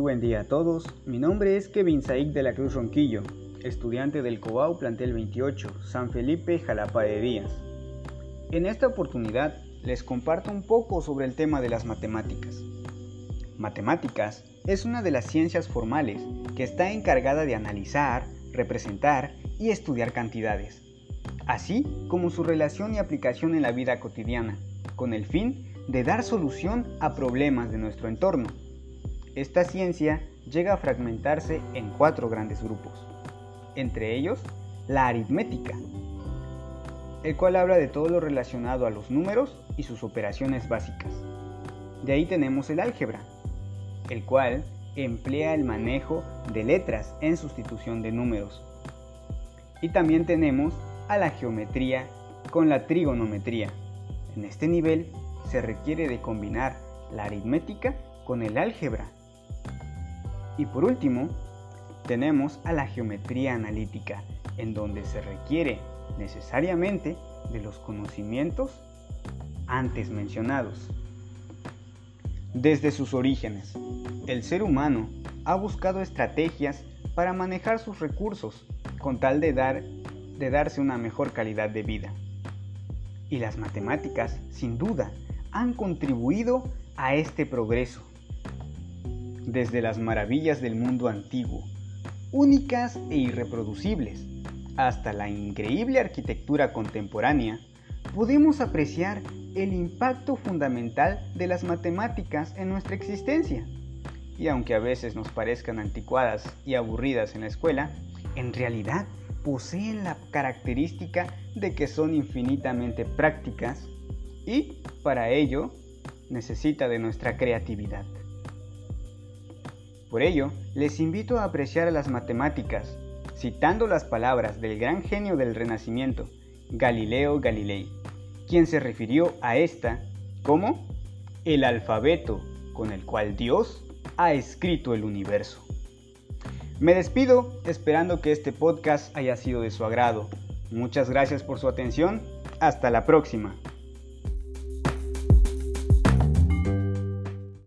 buen día a todos, mi nombre es Kevin Saik de la Cruz Ronquillo, estudiante del Cobau Plantel 28, San Felipe, Jalapa de Díaz. En esta oportunidad les comparto un poco sobre el tema de las matemáticas. Matemáticas es una de las ciencias formales que está encargada de analizar, representar y estudiar cantidades, así como su relación y aplicación en la vida cotidiana, con el fin de dar solución a problemas de nuestro entorno esta ciencia llega a fragmentarse en cuatro grandes grupos, entre ellos la aritmética, el cual habla de todo lo relacionado a los números y sus operaciones básicas. De ahí tenemos el álgebra, el cual emplea el manejo de letras en sustitución de números. Y también tenemos a la geometría con la trigonometría. En este nivel se requiere de combinar la aritmética con el álgebra y por último, tenemos a la geometría analítica, en donde se requiere necesariamente de los conocimientos antes mencionados. Desde sus orígenes, el ser humano ha buscado estrategias para manejar sus recursos con tal de, dar, de darse una mejor calidad de vida. Y las matemáticas, sin duda, han contribuido a este progreso desde las maravillas del mundo antiguo, únicas e irreproducibles, hasta la increíble arquitectura contemporánea, podemos apreciar el impacto fundamental de las matemáticas en nuestra existencia. Y aunque a veces nos parezcan anticuadas y aburridas en la escuela, en realidad poseen la característica de que son infinitamente prácticas y, para ello, necesita de nuestra creatividad. Por ello, les invito a apreciar las matemáticas, citando las palabras del gran genio del Renacimiento, Galileo Galilei, quien se refirió a esta como el alfabeto con el cual Dios ha escrito el universo. Me despido esperando que este podcast haya sido de su agrado. Muchas gracias por su atención. Hasta la próxima.